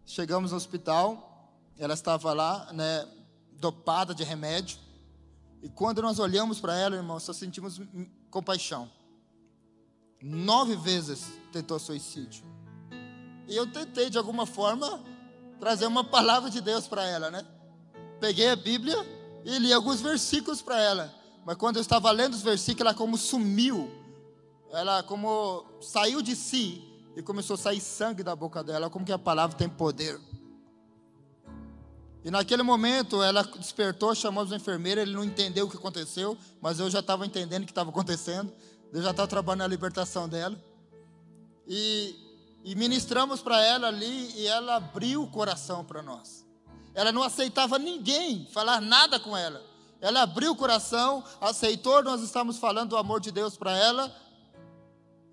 Chegamos no hospital, ela estava lá, né, dopada de remédio. E quando nós olhamos para ela, irmão, só sentimos compaixão. Nove vezes tentou suicídio. E eu tentei, de alguma forma, trazer uma palavra de Deus para ela, né? Peguei a Bíblia e li alguns versículos para ela. Mas quando eu estava lendo os versículos, ela como sumiu. Ela como saiu de si e começou a sair sangue da boca dela, como que a palavra tem poder. E naquele momento ela despertou, chamou os enfermeiros, ele não entendeu o que aconteceu, mas eu já estava entendendo o que estava acontecendo. Eu já estava trabalhando na libertação dela. E, e ministramos para ela ali e ela abriu o coração para nós. Ela não aceitava ninguém falar nada com ela. Ela abriu o coração, aceitou, nós estamos falando do amor de Deus para ela,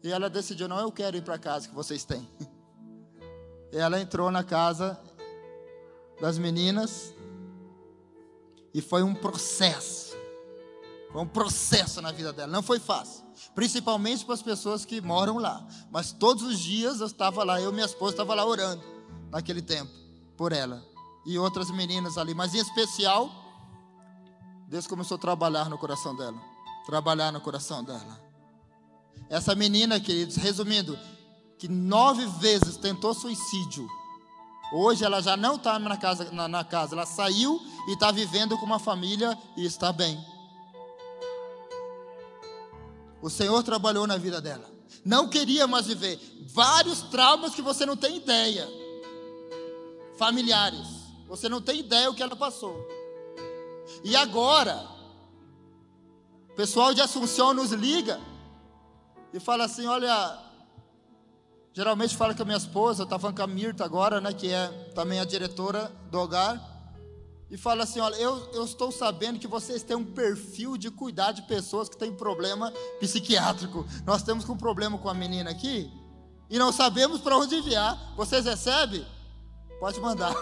e ela decidiu: não, eu quero ir para a casa que vocês têm. E ela entrou na casa das meninas e foi um processo. Foi um processo na vida dela. Não foi fácil. Principalmente para as pessoas que moram lá. Mas todos os dias eu estava lá, eu e minha esposa estava lá orando naquele tempo por ela. E outras meninas ali. Mas em especial, Deus começou a trabalhar no coração dela. Trabalhar no coração dela. Essa menina, queridos, resumindo, que nove vezes tentou suicídio. Hoje ela já não está na casa, na, na casa, ela saiu e está vivendo com uma família e está bem. O Senhor trabalhou na vida dela. Não queria mais viver. Vários traumas que você não tem ideia. Familiares. Você não tem ideia o que ela passou. E agora, o pessoal de Assunção nos liga e fala assim: olha, geralmente fala com a minha esposa, está falando com a Mirta agora, né, que é também a diretora do hogar. e fala assim: Olha, eu, eu estou sabendo que vocês têm um perfil de cuidar de pessoas que têm problema psiquiátrico. Nós temos um problema com a menina aqui e não sabemos para onde enviar. Vocês recebem? Pode mandar.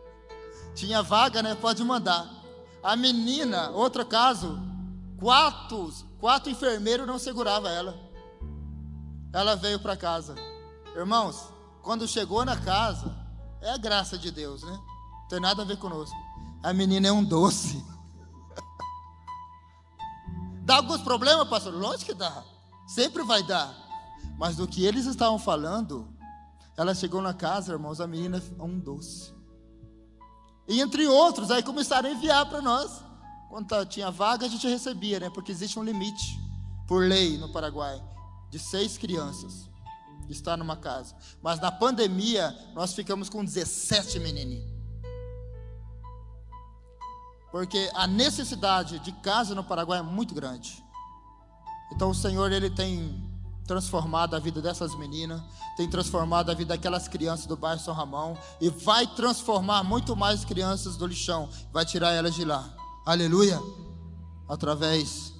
Tinha vaga, né? Pode mandar. A menina, outro caso, quatro, quatro enfermeiros não segurava ela. Ela veio para casa. Irmãos, quando chegou na casa, é a graça de Deus, né? Não tem nada a ver conosco. A menina é um doce. Dá alguns problemas, pastor? Lógico que dá. Sempre vai dar. Mas do que eles estavam falando, ela chegou na casa, irmãos, a menina é um doce. E entre outros, aí começaram a enviar para nós. Quando tinha vaga, a gente recebia, né? Porque existe um limite, por lei no Paraguai, de seis crianças está numa casa. Mas na pandemia, nós ficamos com 17 menininhos. Porque a necessidade de casa no Paraguai é muito grande. Então o Senhor, Ele tem transformado a vida dessas meninas, tem transformado a vida daquelas crianças do bairro São Ramão e vai transformar muito mais crianças do lixão, vai tirar elas de lá. Aleluia! Através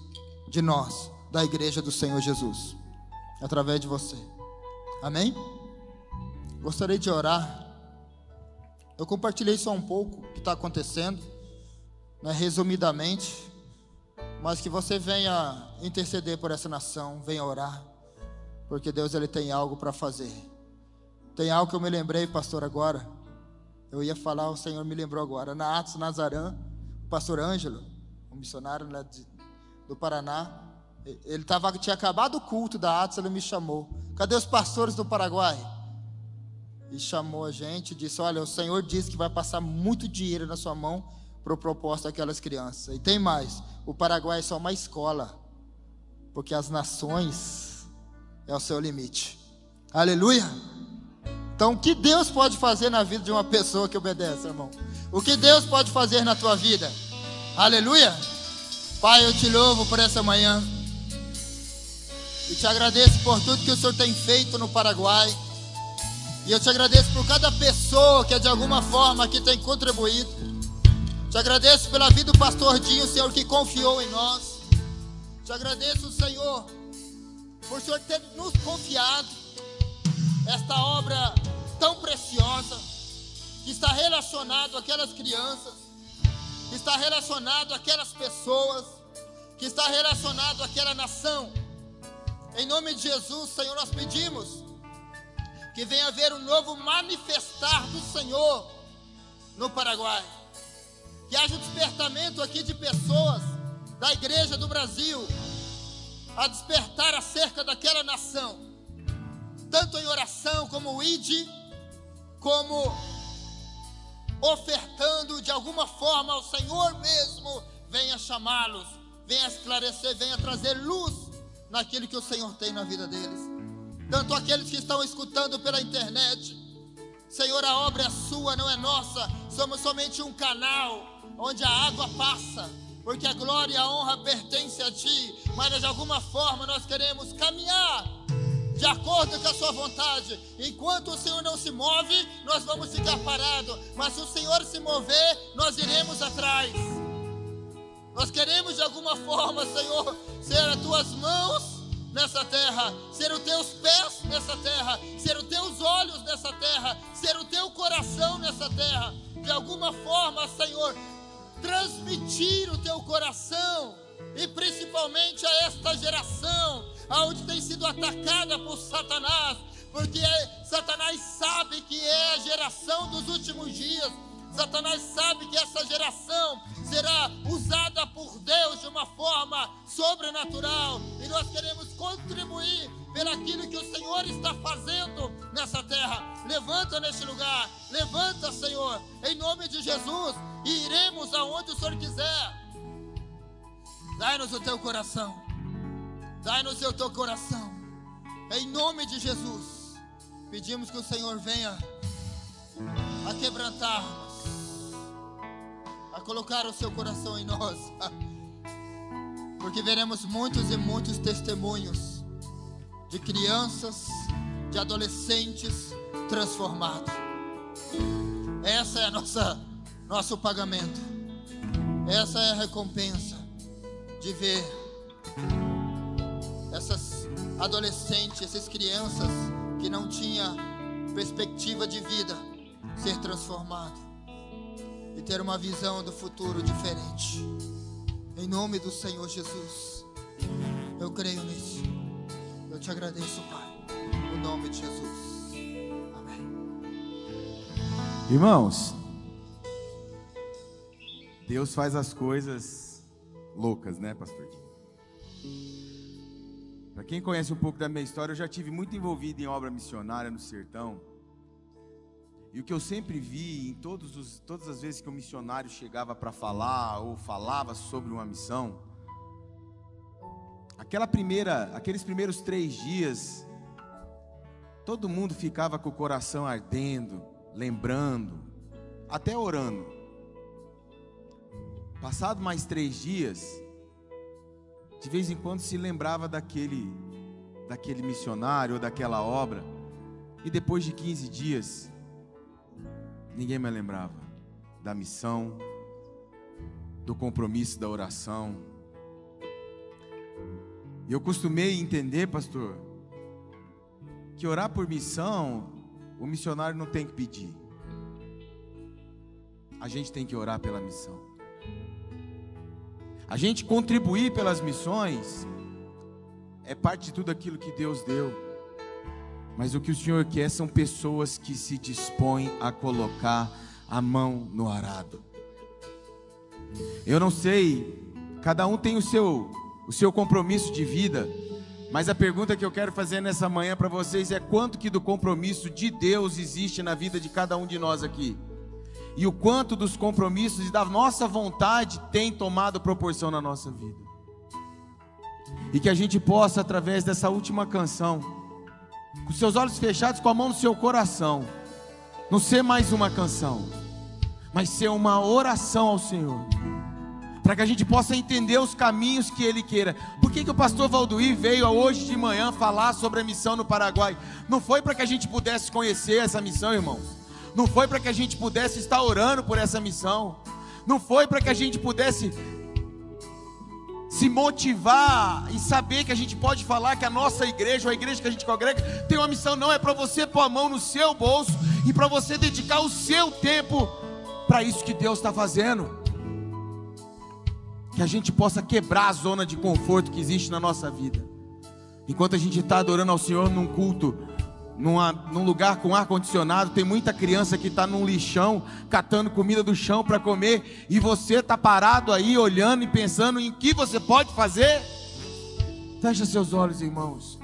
de nós, da igreja do Senhor Jesus, através de você. Amém? Gostaria de orar. Eu compartilhei só um pouco o que está acontecendo, né, resumidamente, mas que você venha interceder por essa nação, venha orar porque Deus ele tem algo para fazer. Tem algo que eu me lembrei, pastor, agora. Eu ia falar, o Senhor me lembrou agora. Na Atos Nazarã, o pastor Ângelo, um missionário né, de, do Paraná, ele tava, tinha acabado o culto da Atos, ele me chamou. Cadê os pastores do Paraguai? E chamou a gente, disse: Olha, o Senhor disse que vai passar muito dinheiro na sua mão para o propósito daquelas crianças. E tem mais: o Paraguai é só uma escola, porque as nações é o seu limite. Aleluia. Então, o que Deus pode fazer na vida de uma pessoa que obedece, irmão? O que Deus pode fazer na tua vida? Aleluia. Pai, eu te louvo por essa manhã. E te agradeço por tudo que o Senhor tem feito no Paraguai. E eu te agradeço por cada pessoa que de alguma forma aqui tem contribuído. Te agradeço pela vida do pastor Dinho, Senhor, que confiou em nós. Te agradeço, Senhor por o Senhor ter nos confiado esta obra tão preciosa, que está relacionado àquelas crianças, que está relacionado àquelas pessoas, que está relacionado àquela nação. Em nome de Jesus, Senhor, nós pedimos que venha haver um novo manifestar do Senhor no Paraguai. Que haja um despertamento aqui de pessoas da igreja do Brasil, a despertar acerca daquela nação, tanto em oração como ide, como ofertando de alguma forma ao Senhor mesmo, venha chamá-los, venha esclarecer, venha trazer luz naquilo que o Senhor tem na vida deles. Tanto aqueles que estão escutando pela internet, Senhor, a obra é sua, não é nossa, somos somente um canal onde a água passa porque a glória e a honra pertencem a Ti, mas de alguma forma nós queremos caminhar de acordo com a Sua vontade. Enquanto o Senhor não se move, nós vamos ficar parados, mas se o Senhor se mover, nós iremos atrás. Nós queremos de alguma forma, Senhor, ser as Tuas mãos nessa terra, ser os Teus pés nessa terra, ser os Teus olhos nessa terra, ser o Teu coração nessa terra. De alguma forma, Senhor, transmitir o teu coração, e principalmente a esta geração, aonde tem sido atacada por Satanás, porque Satanás sabe que é a geração dos últimos dias. Satanás sabe que essa geração será usada por Deus de uma forma sobrenatural e nós queremos contribuir pelaquilo que o Senhor está fazendo nessa terra. Levanta neste lugar, levanta, Senhor, em nome de Jesus, e iremos aonde o Senhor quiser. Dai-nos o teu coração, dai-nos o teu coração, em nome de Jesus. Pedimos que o Senhor venha a quebrantar a colocar o seu coração em nós, porque veremos muitos e muitos testemunhos de crianças, de adolescentes transformados. Essa é a nossa nosso pagamento. Essa é a recompensa de ver essas adolescentes, essas crianças que não tinha perspectiva de vida ser transformado e ter uma visão do futuro diferente. Em nome do Senhor Jesus, eu creio nisso. Eu te agradeço, Pai, no nome de Jesus. Amém. Irmãos, Deus faz as coisas loucas, né, pastor? Para quem conhece um pouco da minha história, eu já tive muito envolvido em obra missionária no sertão. E o que eu sempre vi em todos os, todas as vezes que o missionário chegava para falar ou falava sobre uma missão, aquela primeira, aqueles primeiros três dias, todo mundo ficava com o coração ardendo, lembrando, até orando. Passado mais três dias, de vez em quando se lembrava daquele, daquele missionário ou daquela obra, e depois de 15 dias, ninguém mais lembrava da missão, do compromisso da oração. E eu costumei entender, pastor, que orar por missão, o missionário não tem que pedir. A gente tem que orar pela missão. A gente contribuir pelas missões é parte de tudo aquilo que Deus deu. Mas o que o Senhor quer são pessoas que se dispõem a colocar a mão no arado. Eu não sei, cada um tem o seu o seu compromisso de vida, mas a pergunta que eu quero fazer nessa manhã para vocês é quanto que do compromisso de Deus existe na vida de cada um de nós aqui? e o quanto dos compromissos e da nossa vontade tem tomado proporção na nossa vida. E que a gente possa, através dessa última canção, com seus olhos fechados, com a mão no seu coração, não ser mais uma canção, mas ser uma oração ao Senhor, para que a gente possa entender os caminhos que Ele queira. Por que, que o pastor Valduí veio hoje de manhã falar sobre a missão no Paraguai? Não foi para que a gente pudesse conhecer essa missão, irmãos não foi para que a gente pudesse estar orando por essa missão, não foi para que a gente pudesse se motivar e saber que a gente pode falar que a nossa igreja, a igreja que a gente congrega, tem uma missão, não é para você pôr a mão no seu bolso e para você dedicar o seu tempo para isso que Deus está fazendo. Que a gente possa quebrar a zona de conforto que existe na nossa vida. Enquanto a gente está adorando ao Senhor num culto numa, num lugar com ar condicionado, tem muita criança que está num lixão, catando comida do chão para comer, e você está parado aí olhando e pensando em que você pode fazer. Fecha seus olhos, irmãos.